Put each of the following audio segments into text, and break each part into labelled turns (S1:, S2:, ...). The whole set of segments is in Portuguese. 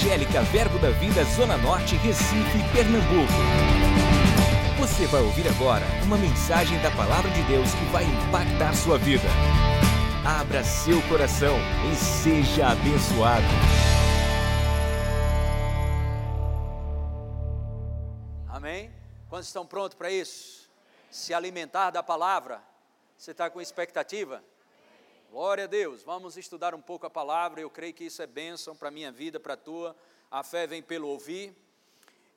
S1: Evangélica Verbo da Vida Zona Norte, Recife, Pernambuco. Você vai ouvir agora uma mensagem da Palavra de Deus que vai impactar sua vida. Abra seu coração e seja abençoado.
S2: Amém? Quantos estão prontos para isso? Se alimentar da palavra? Você está com expectativa? Glória a Deus. Vamos estudar um pouco a palavra. Eu creio que isso é bênção para a minha vida, para a tua. A fé vem pelo ouvir.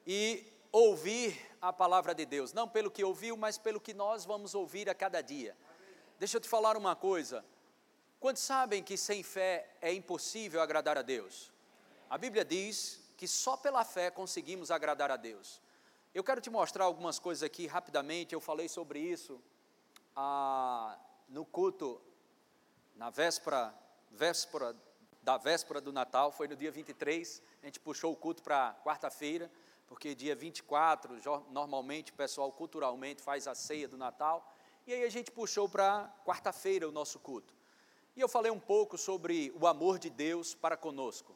S2: E ouvir a palavra de Deus. Não pelo que ouviu, mas pelo que nós vamos ouvir a cada dia. Deixa eu te falar uma coisa. Quantos sabem que sem fé é impossível agradar a Deus? A Bíblia diz que só pela fé conseguimos agradar a Deus. Eu quero te mostrar algumas coisas aqui rapidamente. Eu falei sobre isso ah, no culto na véspera, véspera da véspera do Natal, foi no dia 23, a gente puxou o culto para quarta-feira, porque dia 24, normalmente o pessoal culturalmente faz a ceia do Natal, e aí a gente puxou para quarta-feira o nosso culto. E eu falei um pouco sobre o amor de Deus para conosco.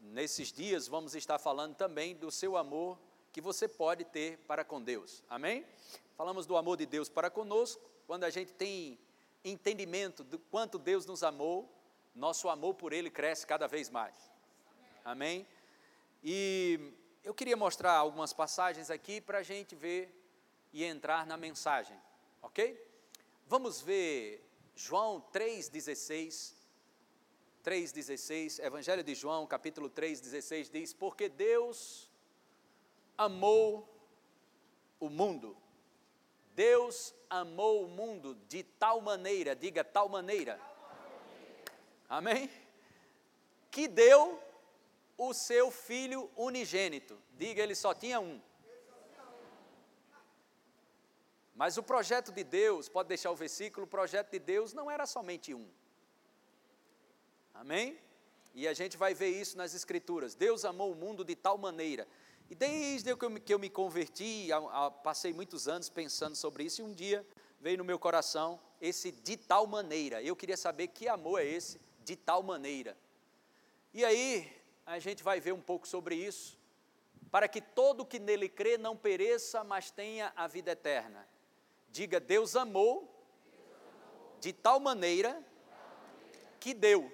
S2: Nesses dias vamos estar falando também do seu amor que você pode ter para com Deus. Amém? Falamos do amor de Deus para conosco, quando a gente tem entendimento do quanto Deus nos amou, nosso amor por Ele cresce cada vez mais. Amém? E eu queria mostrar algumas passagens aqui para a gente ver e entrar na mensagem, ok? Vamos ver João 3,16. 3,16, Evangelho de João, capítulo 3,16 diz: Porque Deus amou o mundo Deus amou o mundo de tal maneira, diga tal maneira. Amém? Que deu o seu filho unigênito. Diga, ele só tinha um. Mas o projeto de Deus, pode deixar o versículo, o projeto de Deus não era somente um. Amém? E a gente vai ver isso nas Escrituras. Deus amou o mundo de tal maneira e desde que eu, que eu me converti, a, a, passei muitos anos pensando sobre isso, e um dia veio no meu coração esse de tal maneira. Eu queria saber que amor é esse, de tal maneira. E aí, a gente vai ver um pouco sobre isso, para que todo que nele crê não pereça, mas tenha a vida eterna. Diga, Deus amou de tal maneira que deu.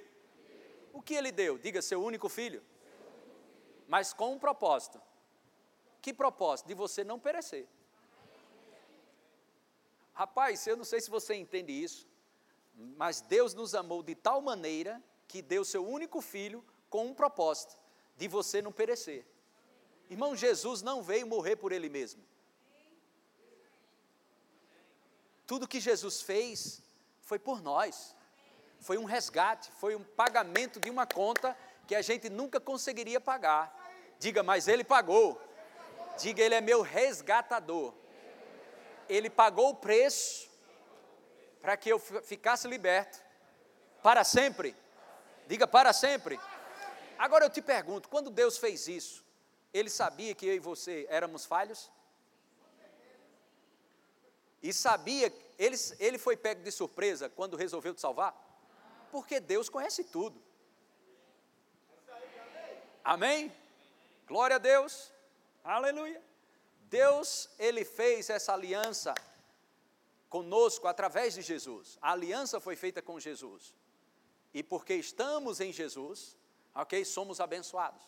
S2: O que ele deu? Diga, seu único filho. Mas com um propósito que propósito? De você não perecer. Rapaz, eu não sei se você entende isso, mas Deus nos amou de tal maneira que deu seu único filho com um propósito, de você não perecer. Irmão, Jesus não veio morrer por ele mesmo. Tudo que Jesus fez foi por nós. Foi um resgate, foi um pagamento de uma conta que a gente nunca conseguiria pagar. Diga, mas ele pagou. Diga, Ele é meu resgatador. Ele pagou o preço para que eu ficasse liberto para sempre. Diga para sempre. Agora eu te pergunto, quando Deus fez isso, Ele sabia que eu e você éramos falhos? E sabia, ele, ele foi pego de surpresa quando resolveu te salvar? Porque Deus conhece tudo. Amém? Glória a Deus. Aleluia. Deus, ele fez essa aliança conosco através de Jesus. A aliança foi feita com Jesus. E porque estamos em Jesus, ok, somos abençoados.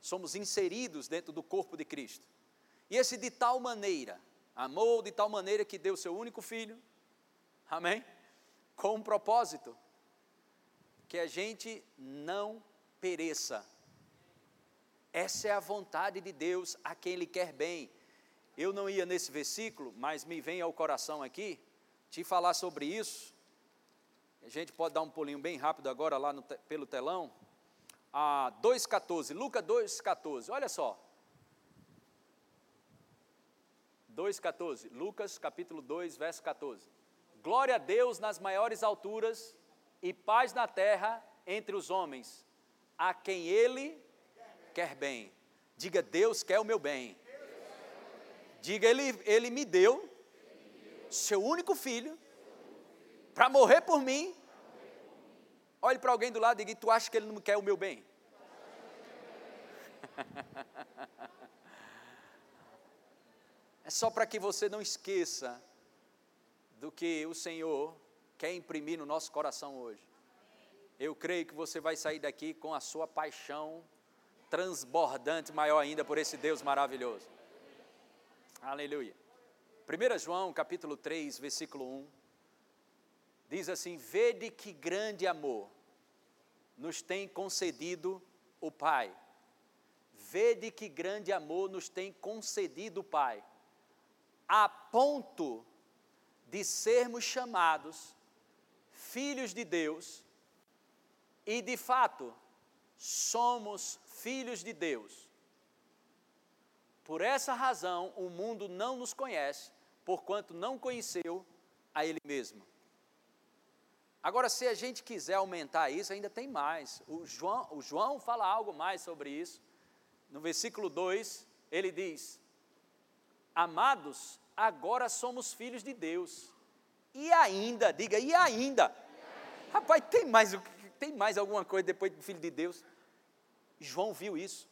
S2: Somos inseridos dentro do corpo de Cristo. E esse de tal maneira, amou de tal maneira que deu seu único filho, amém? Com um propósito, que a gente não pereça, essa é a vontade de Deus a quem Ele quer bem. Eu não ia nesse versículo, mas me vem ao coração aqui te falar sobre isso. A gente pode dar um pulinho bem rápido agora lá no, pelo telão. Ah, 2,14, Lucas 2,14, olha só. 2,14, Lucas capítulo 2, verso 14. Glória a Deus nas maiores alturas e paz na terra entre os homens, a quem Ele quer bem. Diga, Deus quer o meu bem. Diga, Ele, ele me deu seu único filho para morrer por mim. Olhe para alguém do lado e diga, tu acha que Ele não quer o meu bem? É só para que você não esqueça do que o Senhor quer imprimir no nosso coração hoje. Eu creio que você vai sair daqui com a sua paixão transbordante, maior ainda, por esse Deus maravilhoso. Aleluia. 1 João capítulo 3, versículo 1, diz assim: Vede que grande amor nos tem concedido o Pai. Vede que grande amor nos tem concedido o Pai, a ponto de sermos chamados filhos de Deus, e de fato somos filhos de Deus. Por essa razão, o mundo não nos conhece, porquanto não conheceu a Ele mesmo. Agora, se a gente quiser aumentar isso, ainda tem mais. O João, o João fala algo mais sobre isso. No versículo 2, ele diz: Amados, agora somos filhos de Deus. E ainda, diga, e ainda? E ainda. Rapaz, tem mais, tem mais alguma coisa depois de filho de Deus? João viu isso.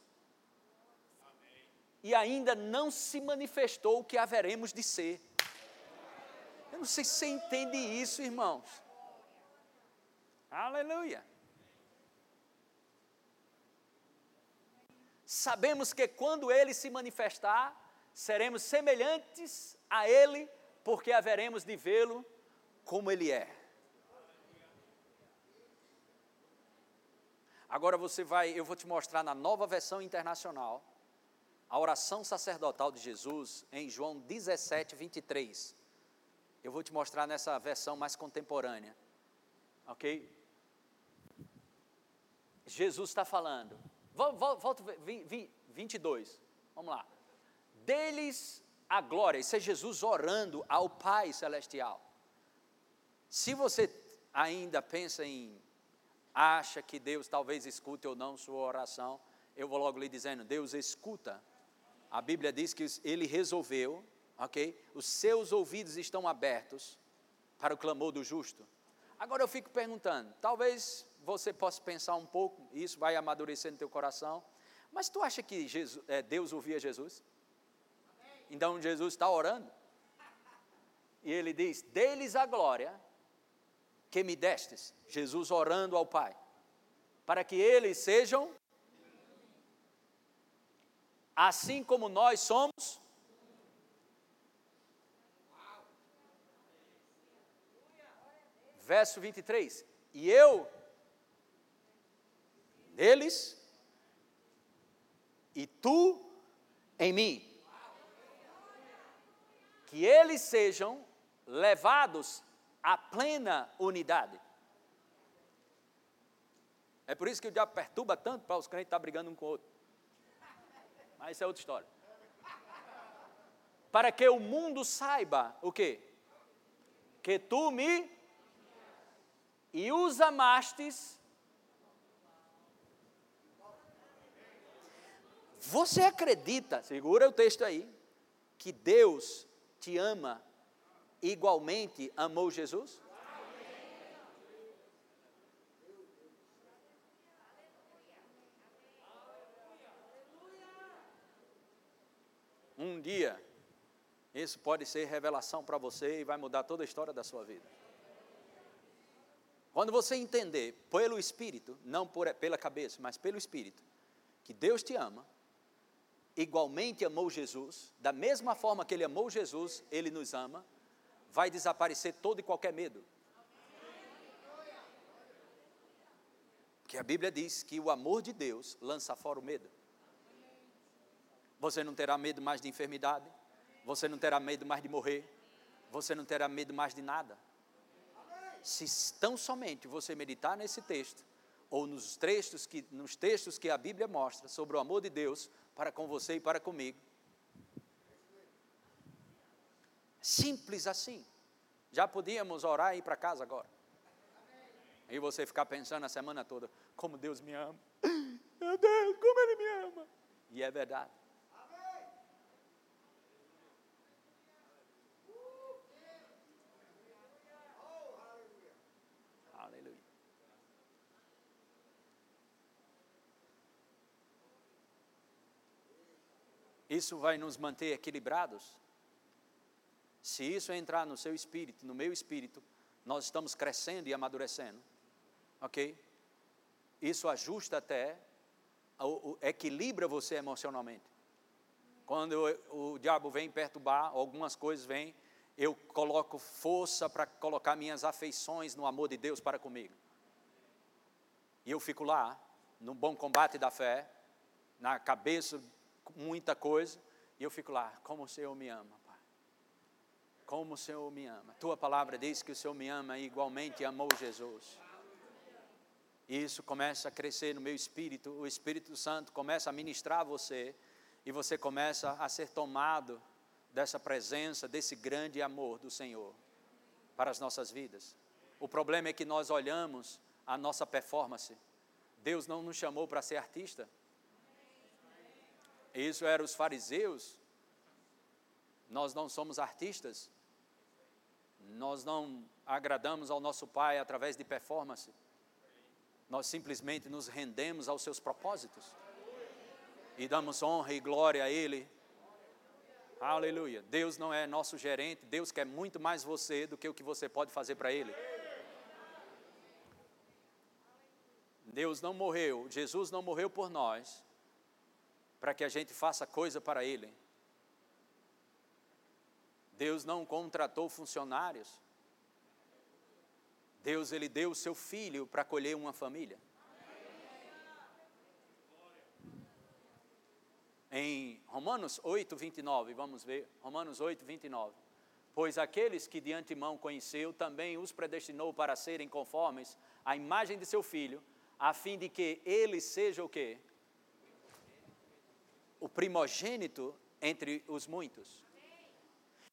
S2: E ainda não se manifestou o que haveremos de ser. Eu não sei se você entende isso, irmãos. Aleluia. Sabemos que quando ele se manifestar, seremos semelhantes a ele, porque haveremos de vê-lo como ele é. Agora você vai, eu vou te mostrar na nova versão internacional, a oração sacerdotal de Jesus em João 17, 23. Eu vou te mostrar nessa versão mais contemporânea. Ok? Jesus está falando. Volta, 22. Vamos lá. Deles a glória. Isso é Jesus orando ao Pai Celestial. Se você ainda pensa em, acha que Deus talvez escute ou não sua oração, eu vou logo lhe dizendo: Deus escuta. A Bíblia diz que ele resolveu, ok? Os seus ouvidos estão abertos para o clamor do justo. Agora eu fico perguntando, talvez você possa pensar um pouco, isso vai amadurecer no teu coração. Mas tu acha que Jesus, é, Deus ouvia Jesus? Então Jesus está orando. E ele diz: Deles a glória que me destes. Jesus orando ao Pai. Para que eles sejam assim como nós somos. Verso 23. E eu neles e tu em mim. Que eles sejam levados à plena unidade. É por isso que o diabo perturba tanto para os crentes estar brigando um com o outro. Mas isso é outra história. Para que o mundo saiba o quê? Que tu me e os amastes Você acredita, segura o texto aí, que Deus te ama igualmente amou Jesus? Um dia, isso pode ser revelação para você e vai mudar toda a história da sua vida. Quando você entender pelo Espírito, não por, pela cabeça, mas pelo Espírito, que Deus te ama, igualmente amou Jesus, da mesma forma que ele amou Jesus, ele nos ama, vai desaparecer todo e qualquer medo. Porque a Bíblia diz que o amor de Deus lança fora o medo. Você não terá medo mais de enfermidade, você não terá medo mais de morrer, você não terá medo mais de nada. Se tão somente você meditar nesse texto, ou nos textos que, nos textos que a Bíblia mostra sobre o amor de Deus, para com você e para comigo. Simples assim. Já podíamos orar e ir para casa agora. E você ficar pensando a semana toda, como Deus me ama. Meu Deus, como Ele me ama. E é verdade. Isso vai nos manter equilibrados? Se isso entrar no seu espírito, no meu espírito, nós estamos crescendo e amadurecendo. Ok? Isso ajusta até, equilibra você emocionalmente. Quando o, o diabo vem perturbar, algumas coisas vêm, eu coloco força para colocar minhas afeições no amor de Deus para comigo. E eu fico lá, no bom combate da fé, na cabeça, muita coisa, e eu fico lá, como o Senhor me ama. Como o Senhor me ama. Tua palavra diz que o Senhor me ama e igualmente amou Jesus. E isso começa a crescer no meu espírito, o Espírito Santo começa a ministrar você, e você começa a ser tomado dessa presença, desse grande amor do Senhor para as nossas vidas. O problema é que nós olhamos a nossa performance. Deus não nos chamou para ser artista. Isso eram os fariseus. Nós não somos artistas. Nós não agradamos ao nosso Pai através de performance. Nós simplesmente nos rendemos aos seus propósitos e damos honra e glória a Ele. Aleluia. Deus não é nosso gerente, Deus quer muito mais você do que o que você pode fazer para Ele. Deus não morreu, Jesus não morreu por nós, para que a gente faça coisa para Ele. Deus não contratou funcionários. Deus, Ele deu o seu filho para colher uma família. em Romanos 8, 29, vamos ver, Romanos 8, 29. Pois aqueles que de antemão conheceu, também os predestinou para serem conformes à imagem de seu filho, a fim de que ele seja o quê? O primogênito entre os muitos.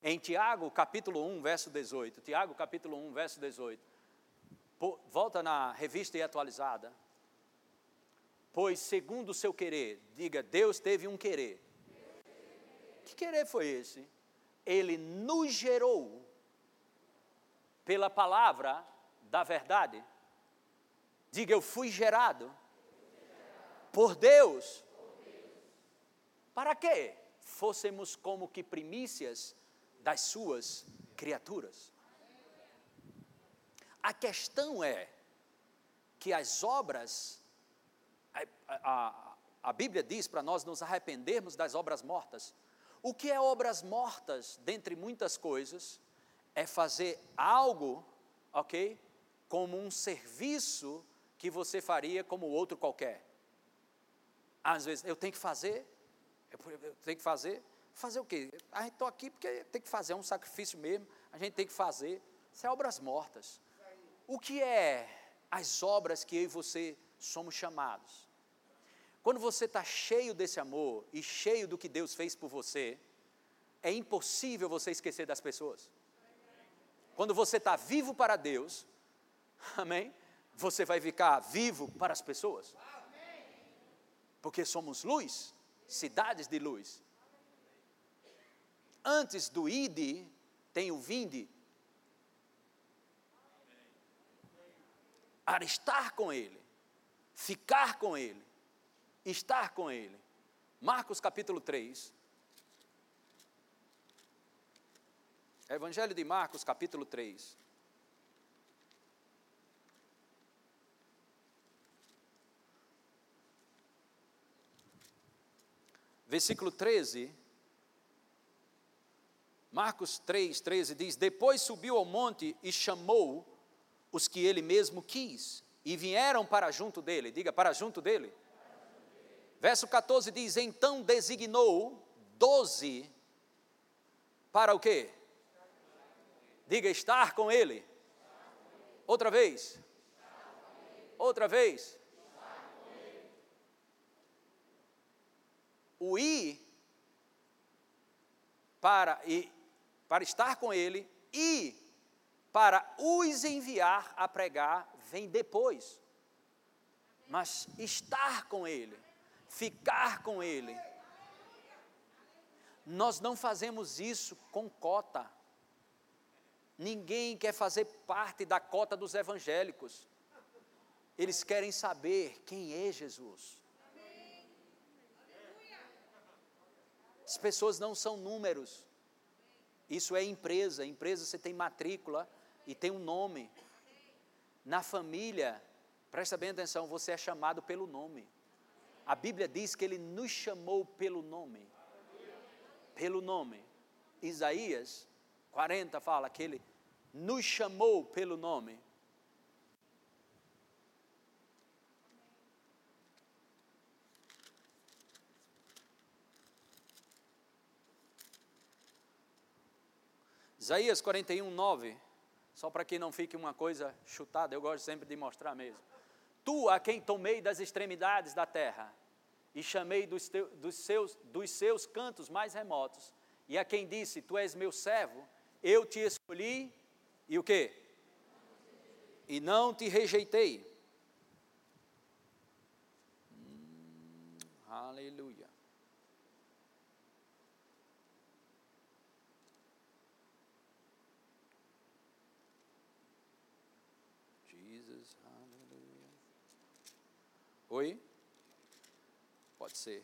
S2: Em Tiago, capítulo 1, verso 18. Tiago, capítulo 1, verso 18. Volta na revista e atualizada. Pois, segundo o seu querer, diga, Deus teve um querer. Que querer foi esse? Ele nos gerou pela palavra da verdade. Diga, eu fui gerado por Deus. Para quê? Fôssemos como que primícias das suas criaturas. A questão é que as obras a, a, Bíblia diz para nós nos arrependermos das obras mortas. O que é obras mortas, dentre muitas coisas, é fazer algo, ok? Como um serviço que você faria como outro qualquer. Às vezes, eu tenho que fazer, eu tenho que fazer, fazer o quê? Gente está aqui porque tem que fazer, é um sacrifício mesmo, a gente tem que fazer. Isso é obras mortas. O que é as obras que eu e você somos chamados? Quando você está cheio desse amor e cheio do que Deus fez por você, é impossível você esquecer das pessoas. Quando você está vivo para Deus, amém? Você vai ficar vivo para as pessoas. Porque somos luz, cidades de luz. Antes do ide, tem o vinde. Para estar com Ele, ficar com Ele, estar com Ele. Marcos capítulo 3. Evangelho de Marcos capítulo 3. Versículo 13. Marcos 3, 13 diz: Depois subiu ao monte e chamou os que ele mesmo quis, e vieram para junto dele. Diga, para junto dele. Verso 14 diz: Então designou doze para o quê? Diga, estar com ele. Outra vez. Outra vez. O ir para, e, para estar com ele e para os enviar a pregar vem depois. Mas estar com ele ficar com Ele. Nós não fazemos isso com cota. Ninguém quer fazer parte da cota dos evangélicos. Eles querem saber quem é Jesus. As pessoas não são números. Isso é empresa. Empresa você tem matrícula e tem um nome. Na família, presta bem atenção, você é chamado pelo nome. A Bíblia diz que ele nos chamou pelo nome. Pelo nome. Isaías 40 fala que ele nos chamou pelo nome. Isaías 41, 9. Só para que não fique uma coisa chutada, eu gosto sempre de mostrar mesmo. Tu a quem tomei das extremidades da terra e chamei dos, teus, dos, seus, dos seus cantos mais remotos, e a quem disse: Tu és meu servo, eu te escolhi e o que? E não te rejeitei. Hum, aleluia. Oi? Pode ser.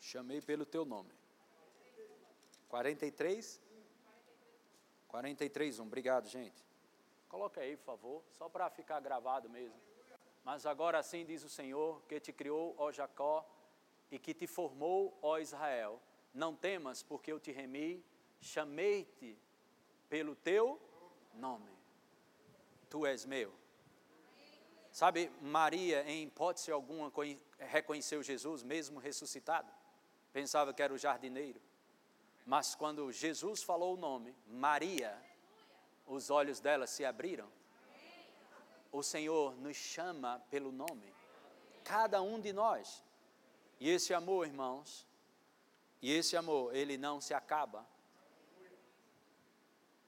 S2: Chamei pelo teu nome. 43? 43, 1. Obrigado, gente. Coloca aí, por favor, só para ficar gravado mesmo. Mas agora assim diz o Senhor, que te criou, ó Jacó, e que te formou, ó Israel. Não temas, porque eu te remi, chamei-te pelo teu nome. Tu és meu. Sabe, Maria, em hipótese alguma, reconheceu Jesus, mesmo ressuscitado. Pensava que era o jardineiro. Mas quando Jesus falou o nome, Maria, os olhos dela se abriram. O Senhor nos chama pelo nome, cada um de nós. E esse amor, irmãos, e esse amor, ele não se acaba.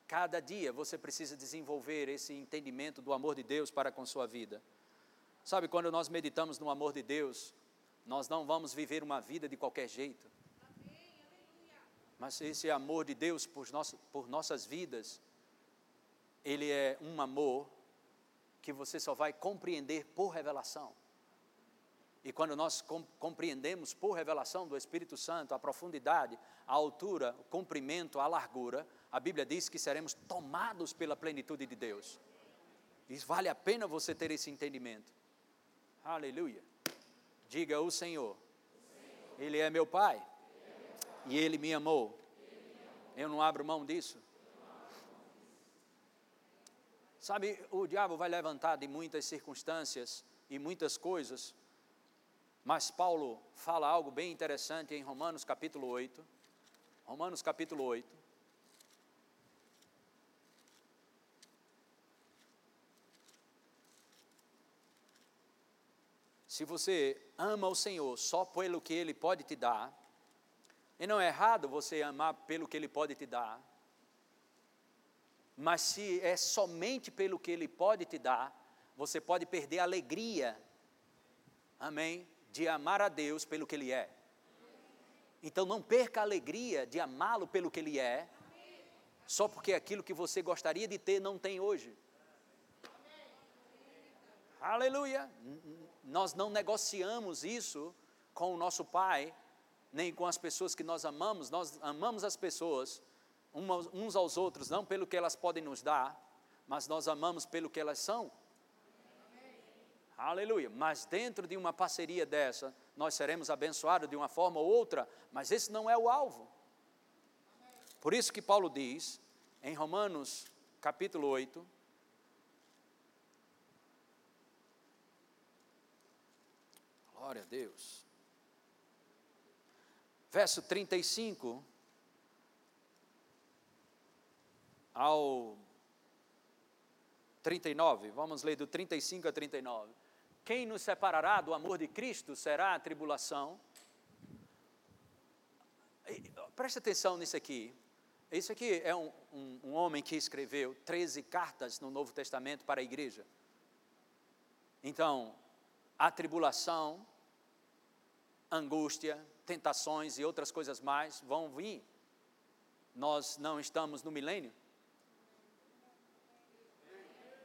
S2: Cada dia você precisa desenvolver esse entendimento do amor de Deus para com sua vida. Sabe, quando nós meditamos no amor de Deus, nós não vamos viver uma vida de qualquer jeito. Mas esse amor de Deus por, por nossas vidas, ele é um amor que você só vai compreender por revelação. E quando nós compreendemos por revelação do Espírito Santo a profundidade, a altura, o comprimento, a largura, a Bíblia diz que seremos tomados pela plenitude de Deus. E vale a pena você ter esse entendimento. Aleluia. Diga o Senhor. Ele é meu Pai e Ele me amou. Eu não abro mão disso. Sabe, o diabo vai levantar de muitas circunstâncias e muitas coisas, mas Paulo fala algo bem interessante em Romanos capítulo 8. Romanos capítulo 8. Se você ama o Senhor só pelo que Ele pode te dar, e não é errado você amar pelo que Ele pode te dar. Mas se é somente pelo que Ele pode te dar, você pode perder a alegria, amém, de amar a Deus pelo que Ele é. Então não perca a alegria de amá-lo pelo que Ele é, só porque aquilo que você gostaria de ter não tem hoje. Aleluia! Nós não negociamos isso com o nosso Pai nem com as pessoas que nós amamos, nós amamos as pessoas uns aos outros, não pelo que elas podem nos dar, mas nós amamos pelo que elas são. Aleluia. Mas dentro de uma parceria dessa, nós seremos abençoados de uma forma ou outra, mas esse não é o alvo. Por isso que Paulo diz, em Romanos capítulo 8, Glória a Deus verso 35 ao 39. Vamos ler do 35 a 39. Quem nos separará do amor de Cristo será a tribulação. Preste atenção nisso aqui. Isso aqui é um, um, um, homem que escreveu 13 cartas no Novo Testamento para a igreja. Então, a tribulação, angústia, tentações e outras coisas mais vão vir. Nós não estamos no milênio.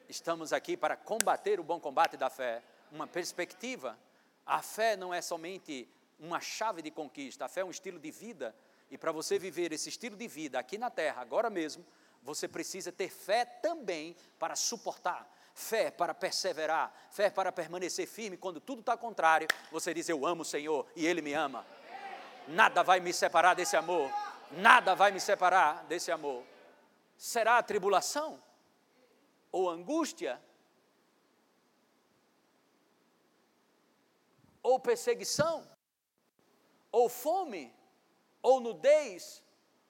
S2: Estamos aqui para combater o bom combate da fé, uma perspectiva. A fé não é somente uma chave de conquista, a fé é um estilo de vida. E para você viver esse estilo de vida aqui na terra, agora mesmo, você precisa ter fé também para suportar, fé para perseverar, fé para permanecer firme quando tudo está contrário. Você diz: Eu amo o Senhor e Ele me ama. Nada vai me separar desse amor. Nada vai me separar desse amor. Será a tribulação? Ou angústia? Ou perseguição? Ou fome? Ou nudez?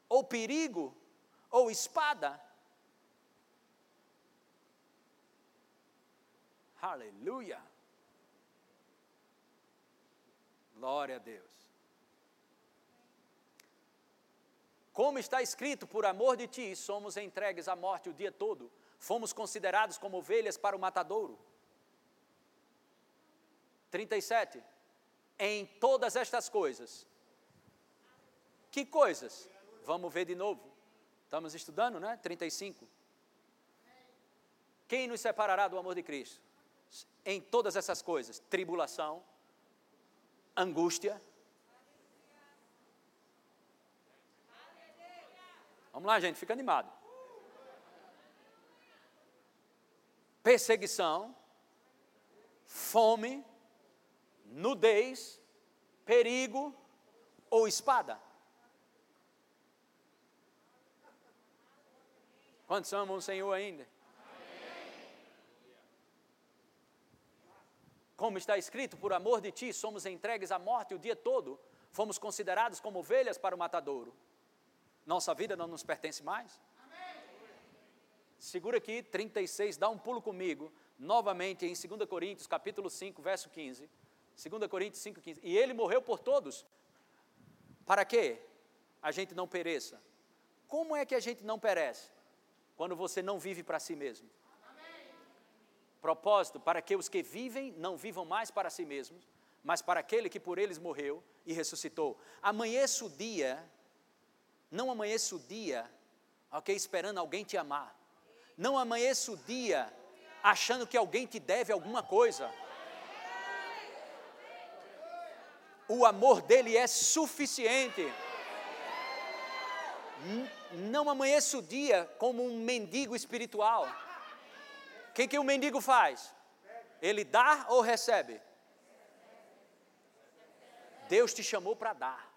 S2: Ou perigo? Ou espada? Aleluia! Glória a Deus. Como está escrito, por amor de ti, somos entregues à morte o dia todo, fomos considerados como ovelhas para o matadouro. 37. Em todas estas coisas. Que coisas? Vamos ver de novo. Estamos estudando, né? 35. Quem nos separará do amor de Cristo? Em todas essas coisas: tribulação, angústia, Vamos lá, gente, fica animado. Perseguição, fome, nudez, perigo ou espada. Quantos amam o Senhor ainda? Como está escrito, por amor de ti somos entregues à morte o dia todo, fomos considerados como ovelhas para o matadouro. Nossa vida não nos pertence mais? Segura aqui, 36, dá um pulo comigo, novamente em 2 Coríntios, capítulo 5, verso 15. 2 Coríntios 5, 15. E ele morreu por todos. Para quê? A gente não pereça. Como é que a gente não perece? Quando você não vive para si mesmo. Propósito, para que os que vivem não vivam mais para si mesmos, mas para aquele que por eles morreu e ressuscitou. Amanheça o dia não amanheça o dia, ok, esperando alguém te amar. Não amanheça o dia achando que alguém te deve alguma coisa. O amor dele é suficiente. Não amanheça o dia como um mendigo espiritual. O que, que o mendigo faz? Ele dá ou recebe? Deus te chamou para dar.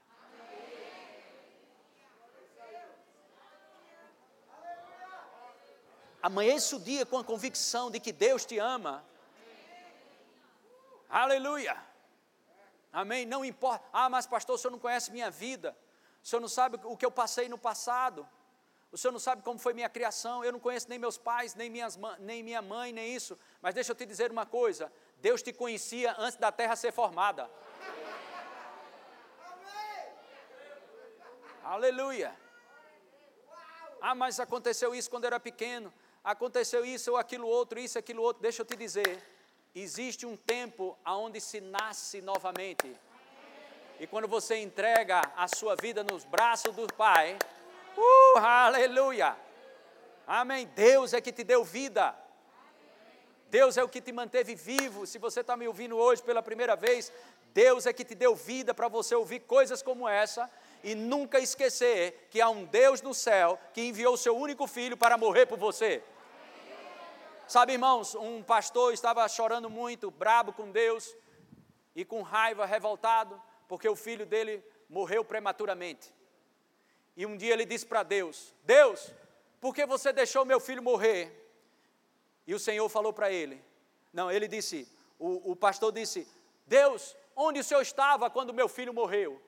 S2: Amanheça o dia com a convicção de que Deus te ama. Aleluia. Amém. Não importa. Ah, mas pastor, o senhor não conhece minha vida. O senhor não sabe o que eu passei no passado. O senhor não sabe como foi minha criação. Eu não conheço nem meus pais, nem, minhas, nem minha mãe, nem isso. Mas deixa eu te dizer uma coisa: Deus te conhecia antes da terra ser formada. Aleluia. Ah, mas aconteceu isso quando eu era pequeno aconteceu isso ou aquilo outro, isso, aquilo outro. Deixa eu te dizer, existe um tempo aonde se nasce novamente. E quando você entrega a sua vida nos braços do Pai, uh, aleluia! Amém. Deus é que te deu vida. Deus é o que te manteve vivo. Se você está me ouvindo hoje pela primeira vez, Deus é que te deu vida para você ouvir coisas como essa e nunca esquecer que há um Deus no céu que enviou o seu único filho para morrer por você. Sabe, irmãos, um pastor estava chorando muito, brabo com Deus e com raiva, revoltado, porque o filho dele morreu prematuramente. E um dia ele disse para Deus: Deus, por que você deixou meu filho morrer? E o Senhor falou para ele: Não, ele disse, o, o pastor disse: Deus, onde o Senhor estava quando meu filho morreu?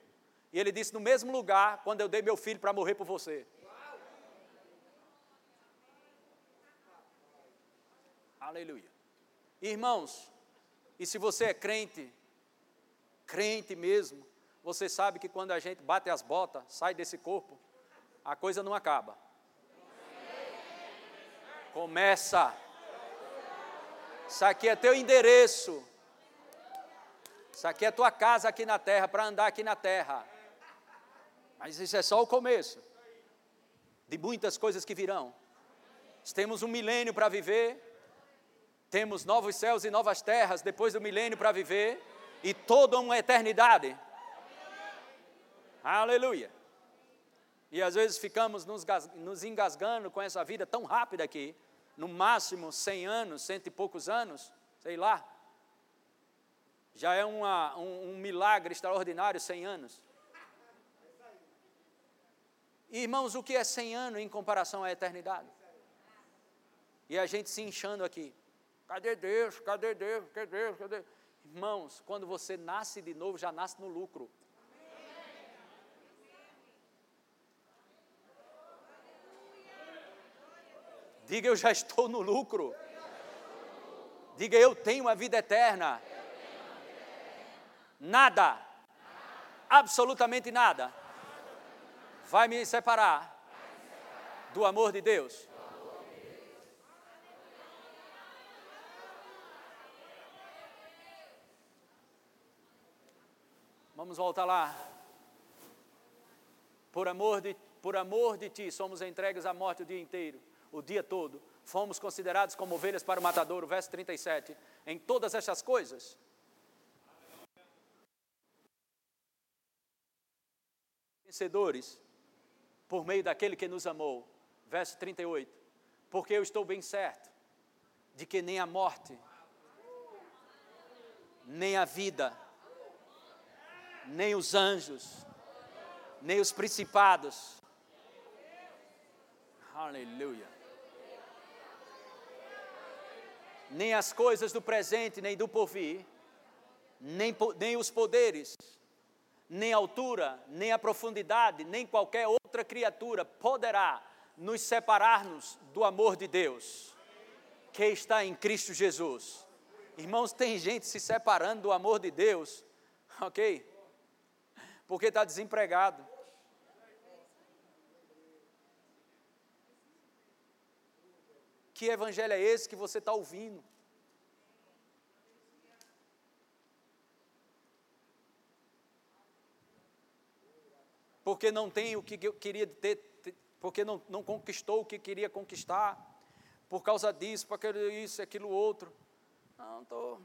S2: E ele disse: No mesmo lugar, quando eu dei meu filho para morrer por você. Aleluia. Irmãos, e se você é crente, crente mesmo, você sabe que quando a gente bate as botas, sai desse corpo, a coisa não acaba. Começa. Isso aqui é teu endereço. Isso aqui é tua casa aqui na terra, para andar aqui na terra. Mas isso é só o começo de muitas coisas que virão. Temos um milênio para viver, temos novos céus e novas terras depois do milênio para viver, e toda uma eternidade. Aleluia. E às vezes ficamos nos, engasgando com essa vida tão rápida aqui, no máximo 100 anos, cento e poucos anos, sei lá. Já é uma, um, um milagre extraordinário 100 anos. Irmãos, o que é 100 anos em comparação à eternidade? E a gente se inchando aqui. Cadê Deus? Cadê Deus? Cadê Deus? Cadê? Irmãos, quando você nasce de novo, já nasce no lucro. Diga eu já estou no lucro. Diga eu tenho a vida eterna. Nada, absolutamente nada, vai me separar do amor de Deus. Vamos voltar lá. Por amor de, por amor de ti, somos entregues à morte o dia inteiro o dia todo. Fomos considerados como ovelhas para o matadouro, verso 37. Em todas estas coisas. Vencedores, por meio daquele que nos amou. Verso 38. Porque eu estou bem certo de que nem a morte, nem a vida, nem os anjos, nem os principados. Aleluia nem as coisas do presente, nem do porvir, nem, nem os poderes, nem a altura, nem a profundidade, nem qualquer outra criatura poderá nos separar-nos do amor de Deus, que está em Cristo Jesus. Irmãos, tem gente se separando do amor de Deus, ok? Porque está desempregado. Que evangelho é esse que você está ouvindo? Porque não tem o que queria ter, porque não, não conquistou o que queria conquistar, por causa disso, por aquilo, isso, aquilo outro. Não, estou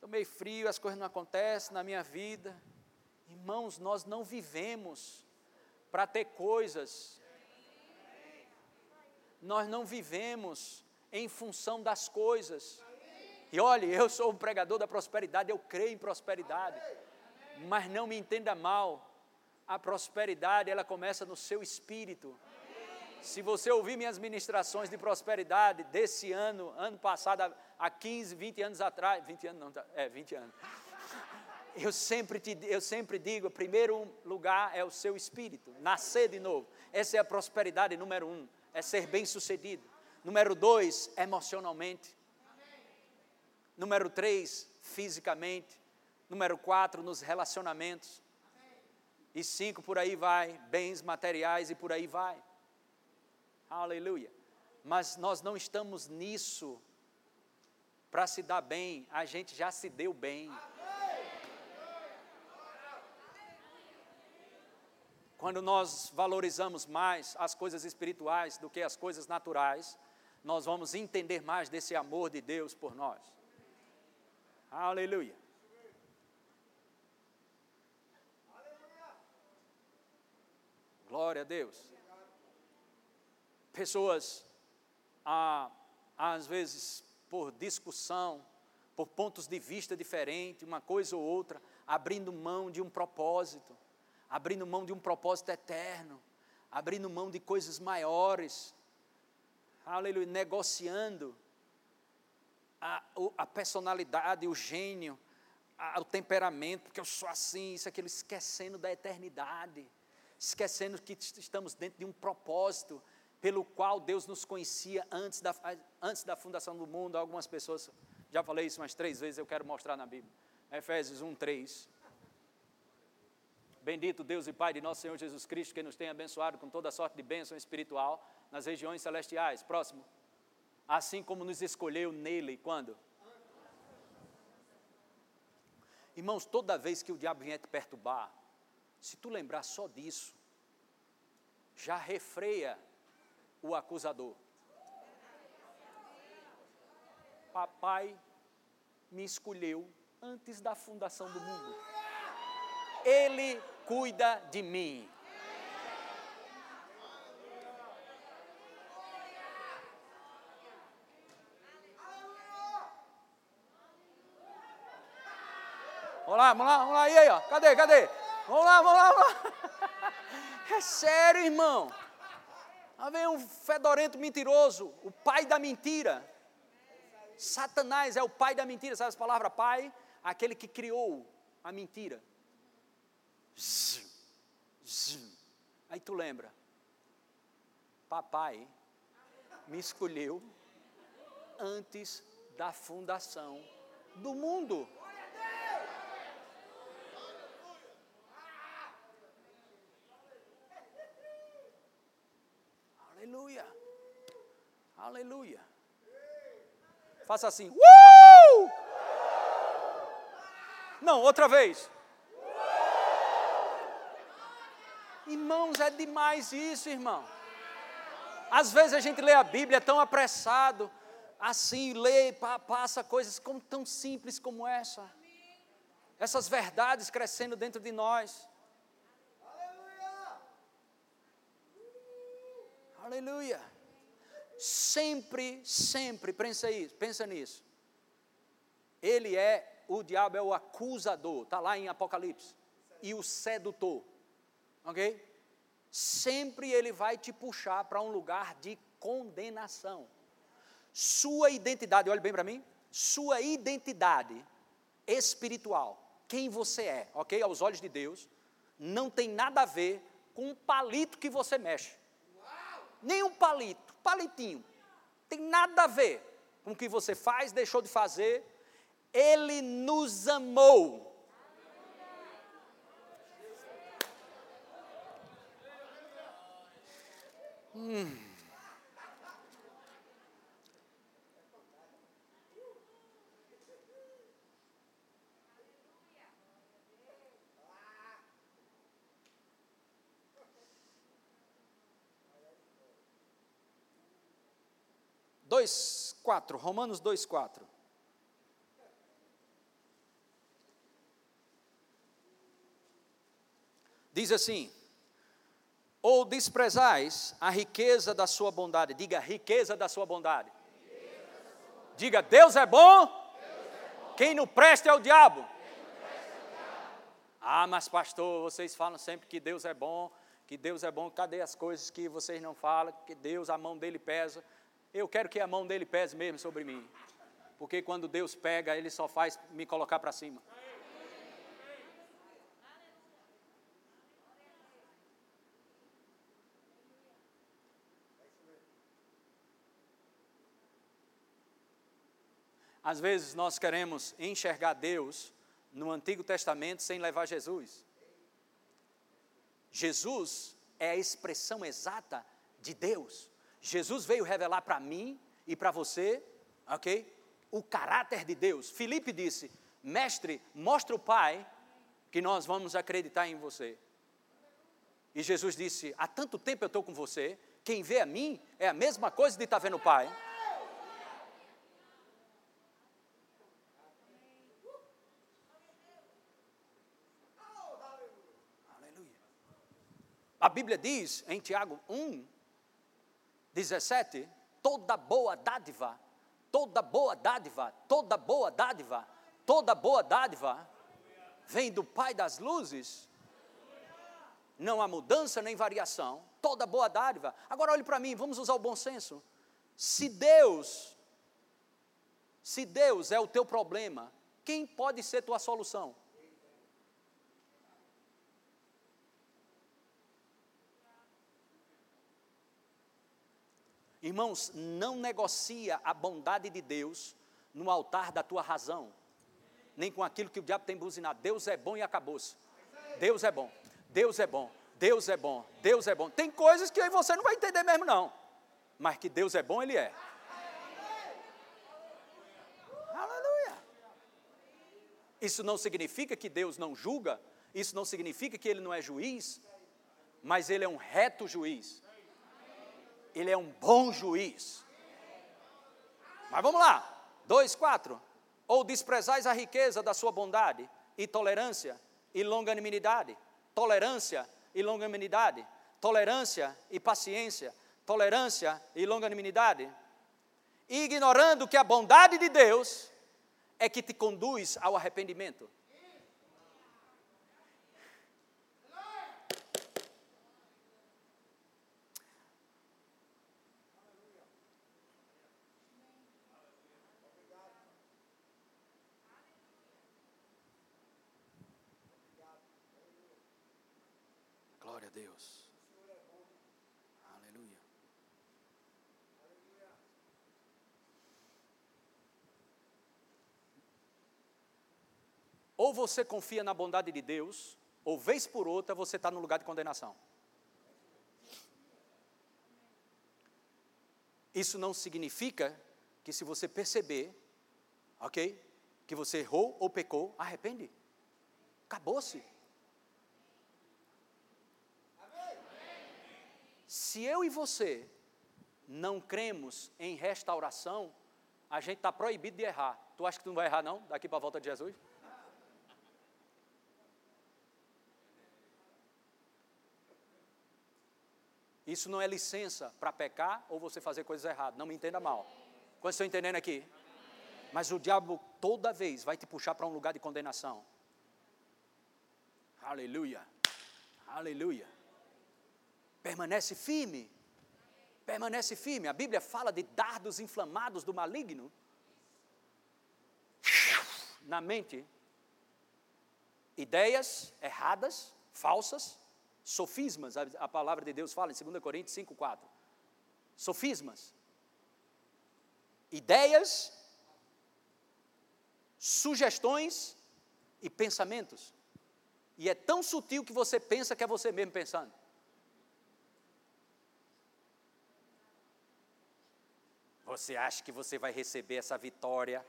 S2: tô meio frio, as coisas não acontecem na minha vida. Irmãos, nós não vivemos para ter coisas nós não vivemos em função das coisas. E olhe, eu sou um pregador da prosperidade, eu creio em prosperidade. Mas não me entenda mal, a prosperidade ela começa no seu espírito. Se você ouvir minhas ministrações de prosperidade desse ano, ano passado, há 15, 20 anos atrás, 20 anos não, tá, é 20 anos. Eu sempre, te, eu sempre digo, o primeiro lugar é o seu espírito, nascer de novo. Essa é a prosperidade número um é ser bem-sucedido. Número dois, emocionalmente. Número três, fisicamente. Número quatro, nos relacionamentos. E cinco, por aí vai, bens materiais e por aí vai. Aleluia. Mas nós não estamos nisso para se dar bem, a gente já se deu bem. Quando nós valorizamos mais as coisas espirituais do que as coisas naturais, nós vamos entender mais desse amor de Deus por nós. Aleluia. Glória a Deus. Pessoas, ah, às vezes, por discussão, por pontos de vista diferentes, uma coisa ou outra, abrindo mão de um propósito abrindo mão de um propósito eterno, abrindo mão de coisas maiores, aleluia, negociando a, a personalidade, o gênio, a, o temperamento, porque eu sou assim, isso, aquilo, esquecendo da eternidade, esquecendo que estamos dentro de um propósito pelo qual Deus nos conhecia antes da, antes da fundação do mundo. Algumas pessoas, já falei isso umas três vezes, eu quero mostrar na Bíblia. Efésios 1, 3. Bendito Deus e Pai de nosso Senhor Jesus Cristo, que nos tem abençoado com toda sorte de bênção espiritual nas regiões celestiais. Próximo. assim como nos escolheu nele quando? Irmãos, toda vez que o diabo vier te perturbar, se tu lembrar só disso, já refreia o acusador. Papai me escolheu antes da fundação do mundo. Ele cuida de mim. Vamos lá, vamos lá, vamos lá, e aí, ó, cadê, cadê? Vamos lá, vamos lá, vamos lá. É sério, irmão. Lá vem um fedorento mentiroso, o pai da mentira. Satanás é o pai da mentira, sabe essa palavra pai? Aquele que criou a mentira. Aí tu lembra, papai me escolheu antes da fundação do mundo. Aleluia. Aleluia. Faça assim. Uh! Não, outra vez. Irmãos, é demais isso, irmão. Às vezes a gente lê a Bíblia tão apressado, assim, lê, passa coisas como, tão simples como essa. Essas verdades crescendo dentro de nós. Aleluia. Sempre, sempre, pensa, isso, pensa nisso. Ele é, o diabo é o acusador, está lá em Apocalipse. E o sedutor. Ok? Sempre ele vai te puxar para um lugar de condenação. Sua identidade, olhe bem para mim, sua identidade espiritual, quem você é, ok? Aos olhos de Deus, não tem nada a ver com um palito que você mexe nem um palito, palitinho. Tem nada a ver com o que você faz, deixou de fazer. Ele nos amou. Hum. Dois, quatro, Romanos 2, 4. Diz assim: Ou desprezais a riqueza da sua bondade, diga riqueza da sua bondade. Diga, Deus é bom, quem não presta é o diabo. Ah, mas pastor, vocês falam sempre que Deus é bom, que Deus é bom, cadê as coisas que vocês não falam, que Deus, a mão dele pesa. Eu quero que a mão dele pese mesmo sobre mim. Porque quando Deus pega, ele só faz me colocar para cima. Às vezes nós queremos enxergar Deus no Antigo Testamento sem levar Jesus. Jesus é a expressão exata de Deus. Jesus veio revelar para mim e para você, ok? O caráter de Deus. Filipe disse: Mestre, mostra o Pai, que nós vamos acreditar em você. E Jesus disse: Há tanto tempo eu estou com você, quem vê a mim é a mesma coisa de estar tá vendo o Pai. Aleluia. A Bíblia diz em Tiago 1, 17, toda boa dádiva, toda boa dádiva, toda boa dádiva, toda boa dádiva vem do Pai das luzes. Não há mudança nem variação, toda boa dádiva. Agora olhe para mim, vamos usar o bom senso. Se Deus, se Deus é o teu problema, quem pode ser tua solução? Irmãos, não negocia a bondade de Deus no altar da tua razão, nem com aquilo que o diabo tem buzinado. Deus é bom e acabou-se. Deus é bom, Deus é bom, Deus é bom, Deus é bom. Tem coisas que você não vai entender mesmo, não. Mas que Deus é bom, Ele é. Aleluia. Isso não significa que Deus não julga, isso não significa que Ele não é juiz, mas Ele é um reto juiz. Ele é um bom juiz. Mas vamos lá, 2, 4. Ou desprezais a riqueza da sua bondade e tolerância e longanimidade, tolerância e longanimidade, tolerância e paciência, tolerância e longanimidade, ignorando que a bondade de Deus é que te conduz ao arrependimento. A Deus. Aleluia. Ou você confia na bondade de Deus, ou vez por outra você está no lugar de condenação. Isso não significa que se você perceber, ok, que você errou ou pecou, arrepende. Acabou-se. Se eu e você não cremos em restauração, a gente está proibido de errar. Tu acha que tu não vai errar, não, daqui para a volta de Jesus? Isso não é licença para pecar ou você fazer coisas erradas. Não me entenda mal. Quando estão entendendo aqui? Mas o diabo toda vez vai te puxar para um lugar de condenação. Aleluia. Aleluia. Permanece firme. Permanece firme. A Bíblia fala de dardos inflamados do maligno na mente. Ideias erradas, falsas, sofismas, a, palavra de Deus fala em 2 Coríntios 5, 4. Sofismas. Ideias, sugestões e pensamentos. E é tão sutil que você pensa que é você mesmo pensando. Você acha que você vai receber essa vitória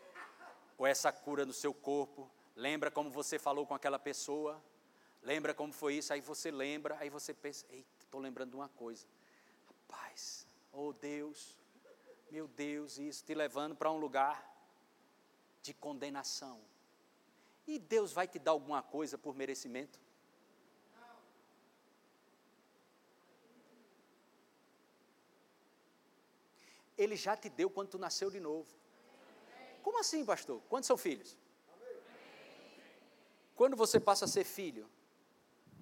S2: ou essa cura no seu corpo? Lembra como você falou com aquela pessoa? Lembra como foi isso? Aí você lembra, aí você pensa, eita, estou lembrando de uma coisa. Rapaz, oh Deus, meu Deus, isso te levando para um lugar de condenação. E Deus vai te dar alguma coisa por merecimento? Ele já te deu quando tu nasceu de novo. Como assim, pastor? Quantos são filhos? Quando você passa a ser filho,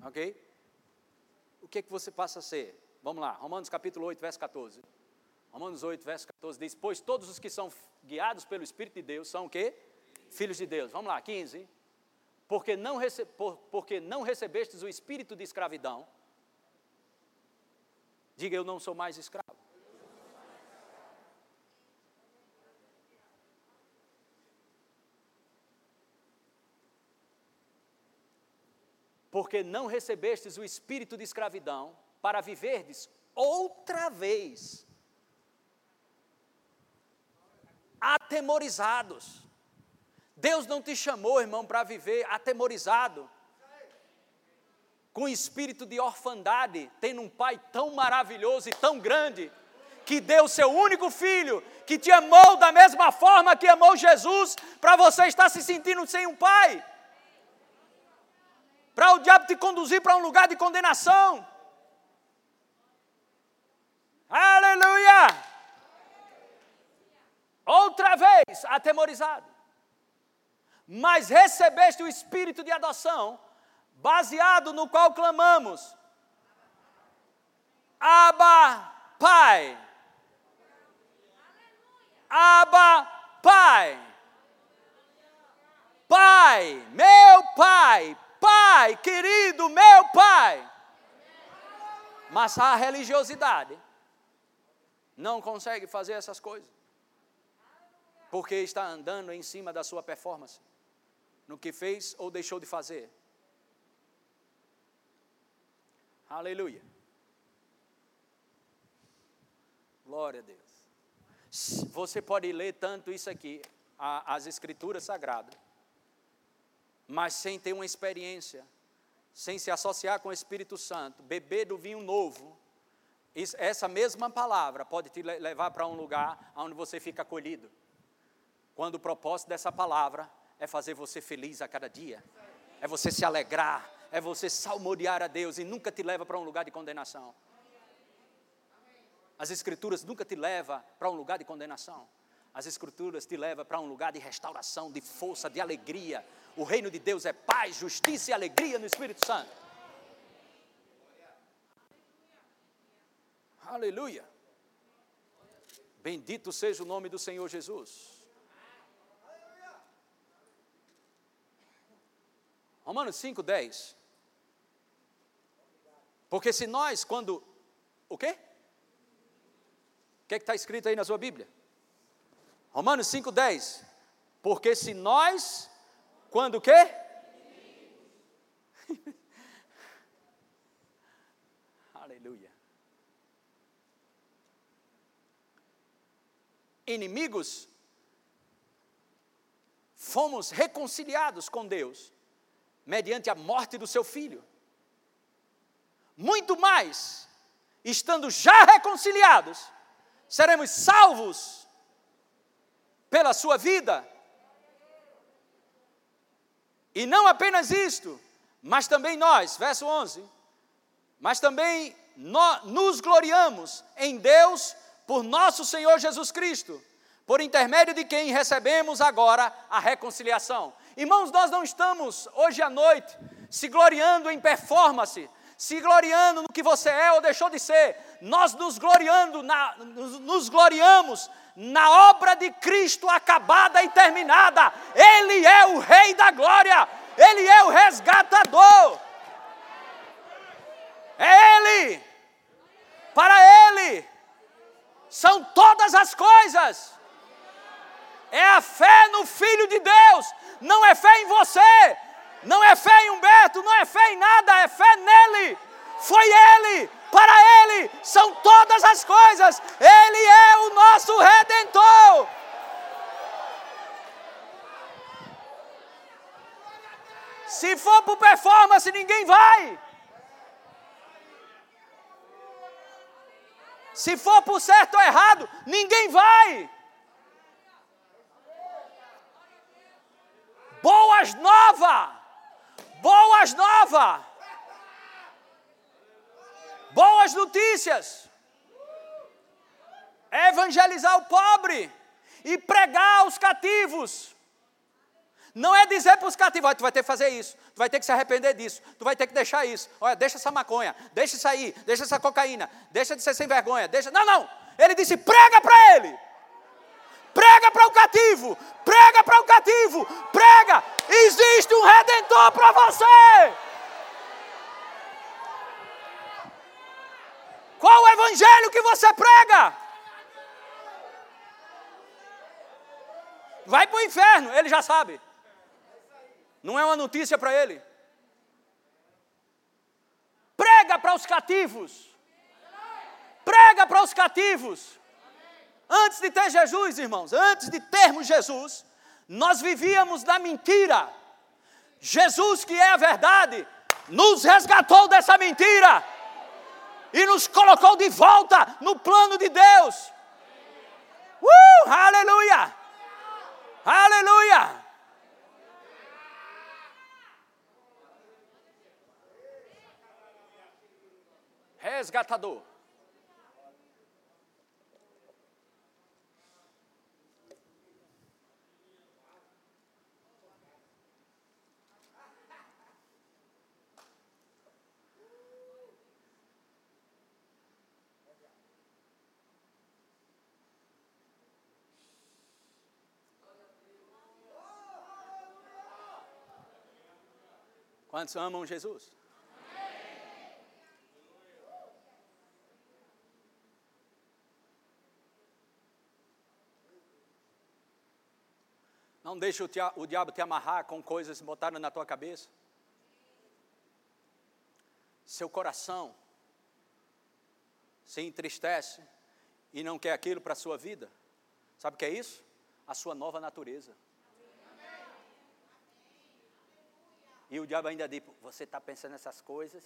S2: ok? O que é que você passa a ser? Vamos lá, Romanos capítulo 8, verso 14. Romanos 8, verso 14 diz: Pois todos os que são guiados pelo Espírito de Deus são o quê? Filhos de Deus. Vamos lá, 15. Porque não, rece por, porque não recebestes o espírito de escravidão. Diga, eu não sou mais escravo. Porque não recebestes o espírito de escravidão para viverdes outra vez atemorizados. Deus não te chamou, irmão, para viver atemorizado, com espírito de orfandade, tendo um pai tão maravilhoso e tão grande, que deu seu único filho, que te amou da mesma forma que amou Jesus, para você estar se sentindo sem um pai para o diabo te conduzir para um lugar de condenação. Aleluia! Outra vez, atemorizado. Mas recebeste o espírito de adoção, baseado no qual clamamos: Abba, Pai. Abba, Pai. Pai, meu Pai, Pai, querido, meu Pai. Mas a religiosidade não consegue fazer essas coisas. Porque está andando em cima da sua performance, no que fez ou deixou de fazer. Aleluia. Glória a Deus. Você pode ler tanto isso aqui, as Escrituras Sagradas mas sem ter uma experiência, sem se associar com o Espírito Santo, beber do vinho novo, essa mesma palavra pode te levar para um lugar onde você fica acolhido. Quando o propósito dessa palavra é fazer você feliz a cada dia, é você se alegrar, é você salmodiar a Deus e nunca te leva para um lugar de condenação. As Escrituras nunca te levam para um lugar de condenação. As Escrituras te levam para um lugar de restauração, de força, de alegria. O reino de Deus é paz, justiça e alegria no Espírito Santo. Aleluia. Bendito seja o nome do Senhor Jesus. Romanos 5, 10. Porque se nós, quando. O quê? O que é está escrito aí na sua Bíblia? Romanos 5, 10. Porque se nós, quando o quê? Aleluia. Inimigos, fomos reconciliados com Deus mediante a morte do seu filho. Muito mais, estando já reconciliados, seremos salvos pela sua vida. E não apenas isto, mas também nós, verso 11, mas também nós nos gloriamos em Deus por nosso Senhor Jesus Cristo, por intermédio de quem recebemos agora a reconciliação. Irmãos, nós não estamos hoje à noite se gloriando em performance, se gloriando no que você é ou deixou de ser. Nós nos gloriando na, nos, nos gloriamos na obra de Cristo acabada e terminada. Ele é o Rei da Glória, Ele é o resgatador. É Ele, para Ele, são todas as coisas. É a fé no Filho de Deus, não é fé em você, não é fé em Humberto, não é fé em nada, é fé nele. Foi Ele, para Ele são todas as coisas, Ele é o nosso redentor. Se for por performance, ninguém vai. Se for por certo ou errado, ninguém vai. Boas novas! Boas novas! Boas notícias! evangelizar o pobre e pregar aos cativos. Não é dizer para os cativos, tu vai ter que fazer isso, tu vai ter que se arrepender disso, tu vai ter que deixar isso. Olha, deixa essa maconha, deixa isso aí, deixa essa cocaína, deixa de ser sem vergonha, deixa. Não, não. Ele disse: prega para ele. Prega para o cativo, prega para o cativo, prega. Existe um redentor para você. Qual o evangelho que você prega? Vai para o inferno, ele já sabe. Não é uma notícia para ele. Prega para os cativos. Prega para os cativos. Antes de ter Jesus, irmãos, antes de termos Jesus, nós vivíamos na mentira. Jesus, que é a verdade, nos resgatou dessa mentira e nos colocou de volta no plano de Deus. Uh, aleluia! Aleluia! Resgatador. Quantos amam Jesus? Não deixe o, diabo te amarrar com coisas botadas na tua cabeça. Seu coração se entristece e não quer aquilo para a sua vida. Sabe o que é isso? A sua nova natureza. E o diabo ainda diz: Você está pensando nessas coisas?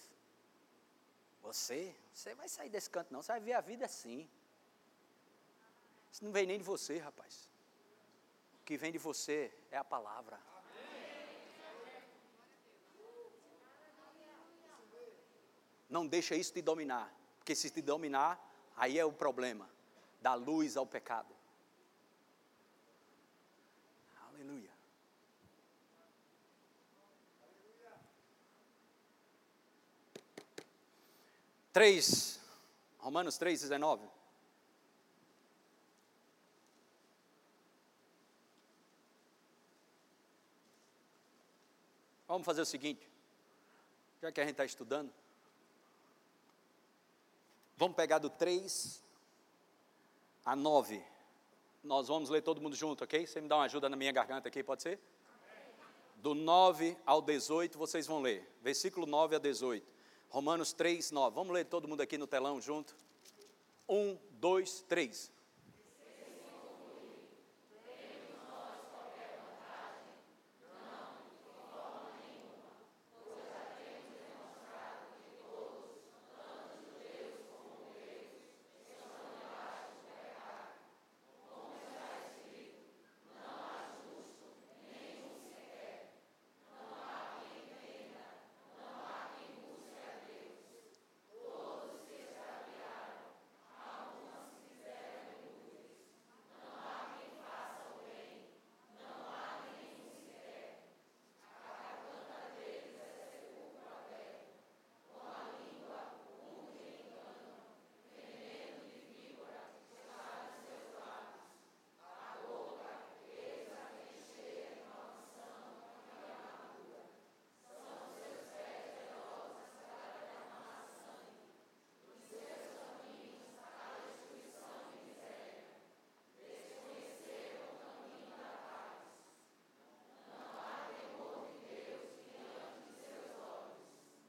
S2: Você? Você vai sair desse canto, não. Você vai ver a vida assim. Isso não vem nem de você, rapaz. O que vem de você é a palavra. Não deixa isso te dominar. Porque se te dominar, aí é o problema. Dá luz ao pecado. 3, Romanos 3, 19. Vamos fazer o seguinte, já que a gente está estudando, vamos pegar do 3 a 9. Nós vamos ler todo mundo junto, ok? Você me dá uma ajuda na minha garganta aqui, pode ser? Do 9 ao 18 vocês vão ler, versículo 9 a 18. Romanos 3, 9. Vamos ler todo mundo aqui no telão junto? 1, 2, 3.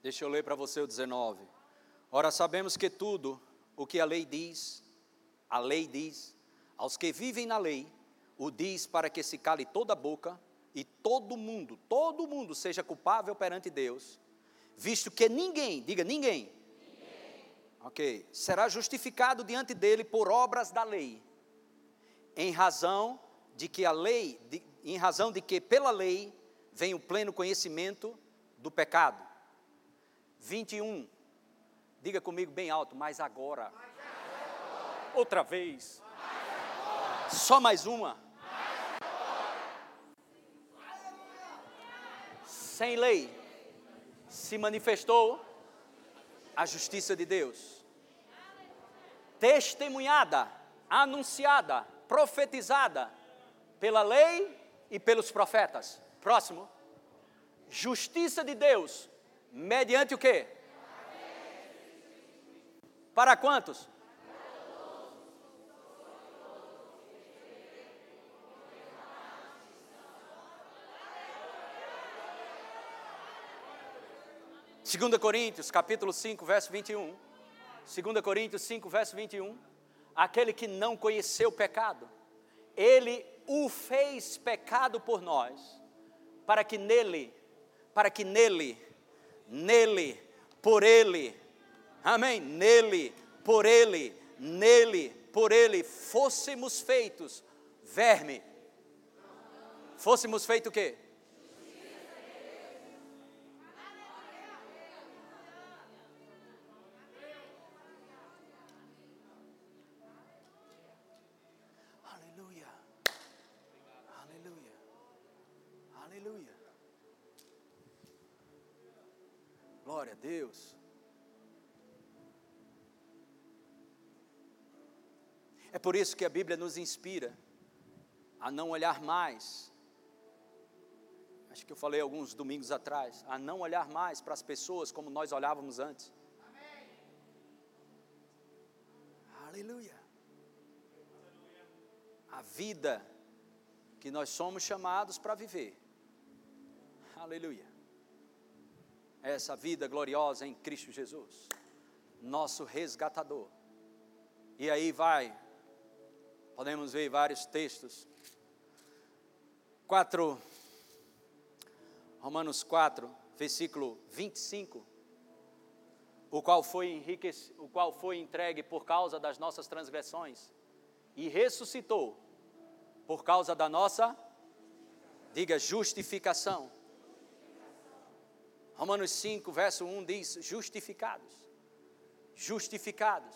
S2: Deixa eu ler para você o 19. Ora, sabemos que tudo o que a lei diz, a lei diz, aos que vivem na lei, o diz para que se cale toda a boca e todo mundo, todo mundo seja culpável perante Deus, visto que ninguém, diga ninguém, ninguém. ok, será justificado diante dele por obras da lei, em razão de que a lei, de, em razão de que pela lei vem o pleno conhecimento do pecado 21. Diga comigo bem alto, mas agora. Outra vez. Só mais uma. Sem lei se manifestou a justiça de Deus. Testemunhada, anunciada, profetizada pela lei e pelos profetas. Próximo. Justiça de Deus Mediante o quê? Para quantos? Segunda Coríntios, capítulo 5, verso 21. 2 Coríntios 5, verso 21. Aquele que não conheceu o pecado, ele o fez pecado por nós, para que nele, para que nele nele, por ele, amém? Nele, por ele, nele, por ele, fôssemos feitos verme. Fôssemos feitos o quê? Por isso que a Bíblia nos inspira a não olhar mais. Acho que eu falei alguns domingos atrás, a não olhar mais para as pessoas como nós olhávamos antes. Amém. Aleluia. A vida que nós somos chamados para viver. Aleluia essa vida gloriosa em Cristo Jesus, nosso resgatador. E aí vai, podemos ver vários textos. 4, Romanos 4, versículo 25, o qual foi, o qual foi entregue por causa das nossas transgressões e ressuscitou por causa da nossa, diga, justificação. Romanos 5, verso 1 diz: justificados, justificados,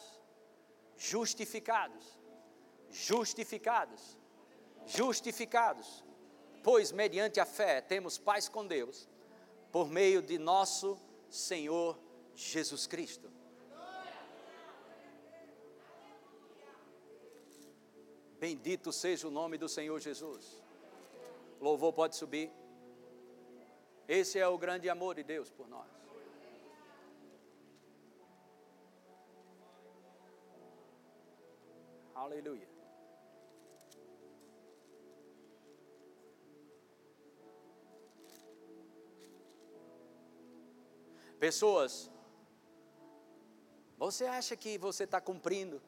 S2: justificados, justificados, justificados, pois mediante a fé temos paz com Deus, por meio de nosso Senhor Jesus Cristo. Bendito seja o nome do Senhor Jesus. Louvor pode subir. Esse é o grande amor de Deus por nós. Aleluia. Pessoas, você acha que você está cumprindo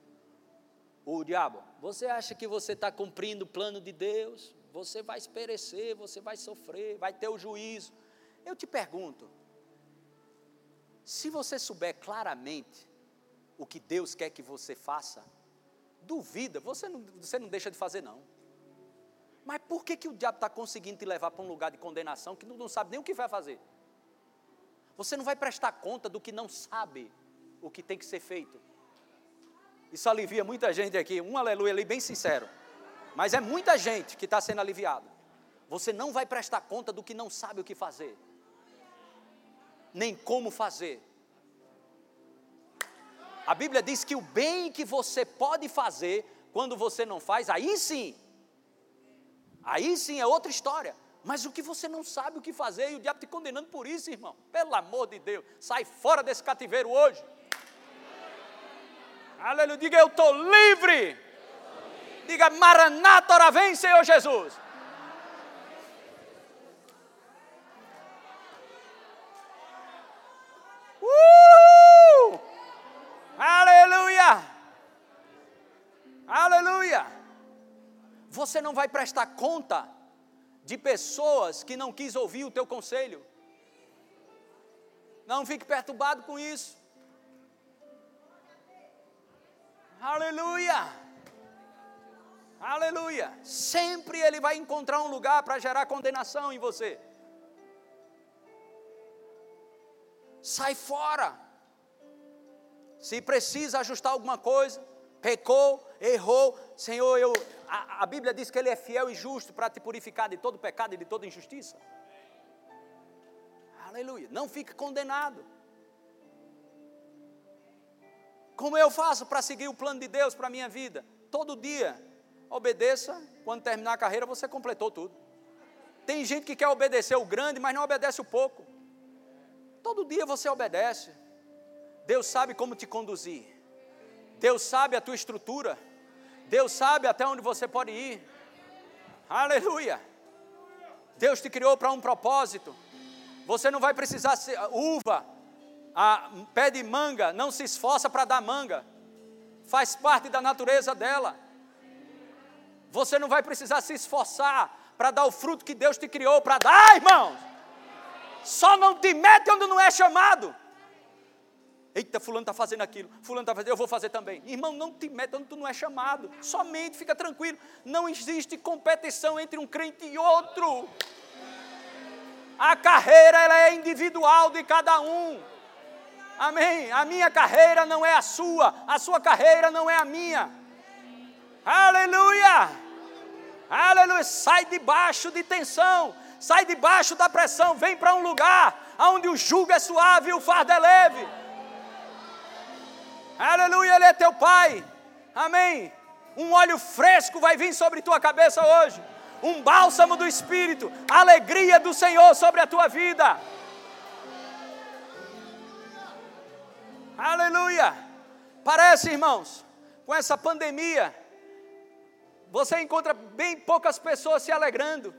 S2: o diabo? Você acha que você está cumprindo o plano de Deus? Você vai perecer, você vai sofrer, vai ter o juízo. Eu te pergunto, se você souber claramente o que Deus quer que você faça, duvida, você não, você não deixa de fazer, não. Mas por que, que o diabo está conseguindo te levar para um lugar de condenação que não, não sabe nem o que vai fazer? Você não vai prestar conta do que não sabe o que tem que ser feito. Isso alivia muita gente aqui, um aleluia ali bem sincero. Mas é muita gente que está sendo aliviada. Você não vai prestar conta do que não sabe o que fazer, nem como fazer. A Bíblia diz que o bem que você pode fazer, quando você não faz, aí sim, aí sim é outra história. Mas o que você não sabe o que fazer e o diabo te condenando por isso, irmão. Pelo amor de Deus, sai fora desse cativeiro hoje. Aleluia, diga eu estou livre. Diga Maranata, ora vem, Senhor Jesus. Uh! Aleluia! Aleluia! Você não vai prestar conta de pessoas que não quis ouvir o teu conselho. Não fique perturbado com isso. Aleluia! Aleluia! Sempre ele vai encontrar um lugar para gerar condenação em você. Sai fora. Se precisa ajustar alguma coisa, pecou, errou, Senhor, eu, a, a Bíblia diz que Ele é fiel e justo para te purificar de todo pecado e de toda injustiça. Aleluia. Não fique condenado. Como eu faço para seguir o plano de Deus para a minha vida? Todo dia, obedeça, quando terminar a carreira você completou tudo. Tem gente que quer obedecer o grande, mas não obedece o pouco. Todo dia você obedece. Deus sabe como te conduzir. Deus sabe a tua estrutura. Deus sabe até onde você pode ir. Aleluia. Deus te criou para um propósito. Você não vai precisar ser uva a pé de manga não se esforça para dar manga, faz parte da natureza dela. Você não vai precisar se esforçar para dar o fruto que Deus te criou para dar, irmãos. Só não te mete onde não é chamado. Eita, fulano está fazendo aquilo, fulano está fazendo, eu vou fazer também. Irmão, não te onde tu não é chamado. Somente fica tranquilo. Não existe competição entre um crente e outro. A carreira ela é individual de cada um. Amém. A minha carreira não é a sua, a sua carreira não é a minha. Aleluia! Aleluia! Sai debaixo de tensão, sai debaixo da pressão, vem para um lugar onde o jugo é suave e o fardo é leve. Aleluia, Ele é teu Pai. Amém. Um óleo fresco vai vir sobre tua cabeça hoje. Um bálsamo do Espírito, alegria do Senhor sobre a tua vida. Aleluia! Parece, irmãos, com essa pandemia, você encontra bem poucas pessoas se alegrando.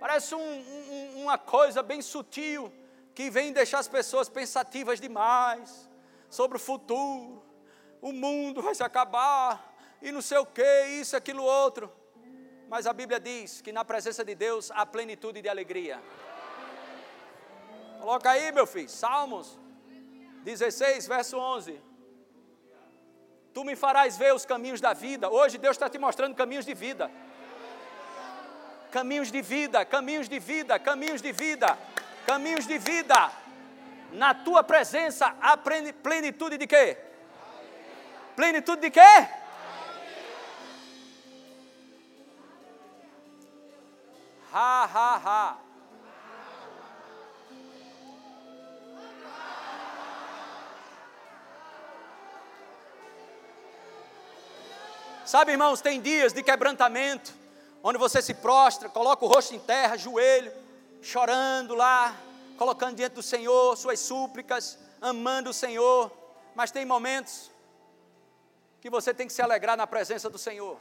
S2: Parece um, um, uma coisa bem sutil que vem deixar as pessoas pensativas demais sobre o futuro. O mundo vai se acabar e não sei o que, isso, aquilo, outro. Mas a Bíblia diz que na presença de Deus há plenitude de alegria. Coloca aí, meu filho, Salmos 16, verso 11. Tu me farás ver os caminhos da vida. Hoje Deus está te mostrando caminhos de vida. Caminhos de vida, caminhos de vida, caminhos de vida, caminhos de vida. Na tua presença há plenitude de quê? Plenitude de quê? Ha, ha, ha. Sabe, irmãos, tem dias de quebrantamento, onde você se prostra, coloca o rosto em terra, joelho, chorando lá, colocando diante do Senhor suas súplicas, amando o Senhor, mas tem momentos que você tem que se alegrar na presença do Senhor.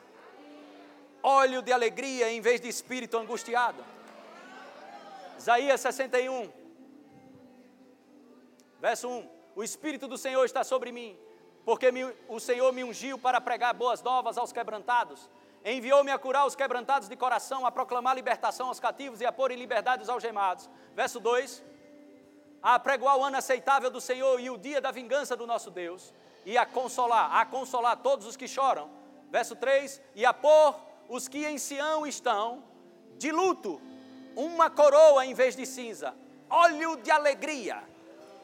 S2: Óleo de alegria em vez de espírito angustiado. Isaías 61, verso 1: O Espírito do Senhor está sobre mim porque me, o Senhor me ungiu para pregar boas novas aos quebrantados, enviou-me a curar os quebrantados de coração, a proclamar libertação aos cativos e a pôr em liberdade os algemados. Verso 2: A pregoar o ano aceitável do Senhor e o dia da vingança do nosso Deus, e a consolar, a consolar todos os que choram. Verso 3: E a pôr os que em Sião estão de luto, uma coroa em vez de cinza, óleo de alegria,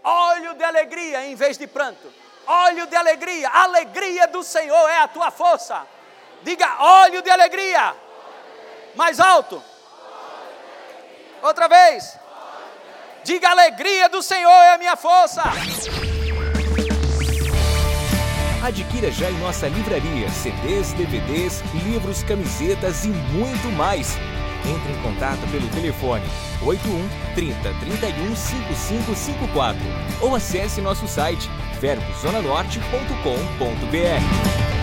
S2: óleo de alegria em vez de pranto óleo de alegria. Alegria do Senhor é a tua força. Diga óleo de alegria. Mais alto. Outra vez. Diga alegria do Senhor é a minha força.
S1: Adquira já em nossa livraria CDs, DVDs, livros, camisetas e muito mais. Entre em contato pelo telefone 81 30 31 5554 ou acesse nosso site verbozonanorte.com.br.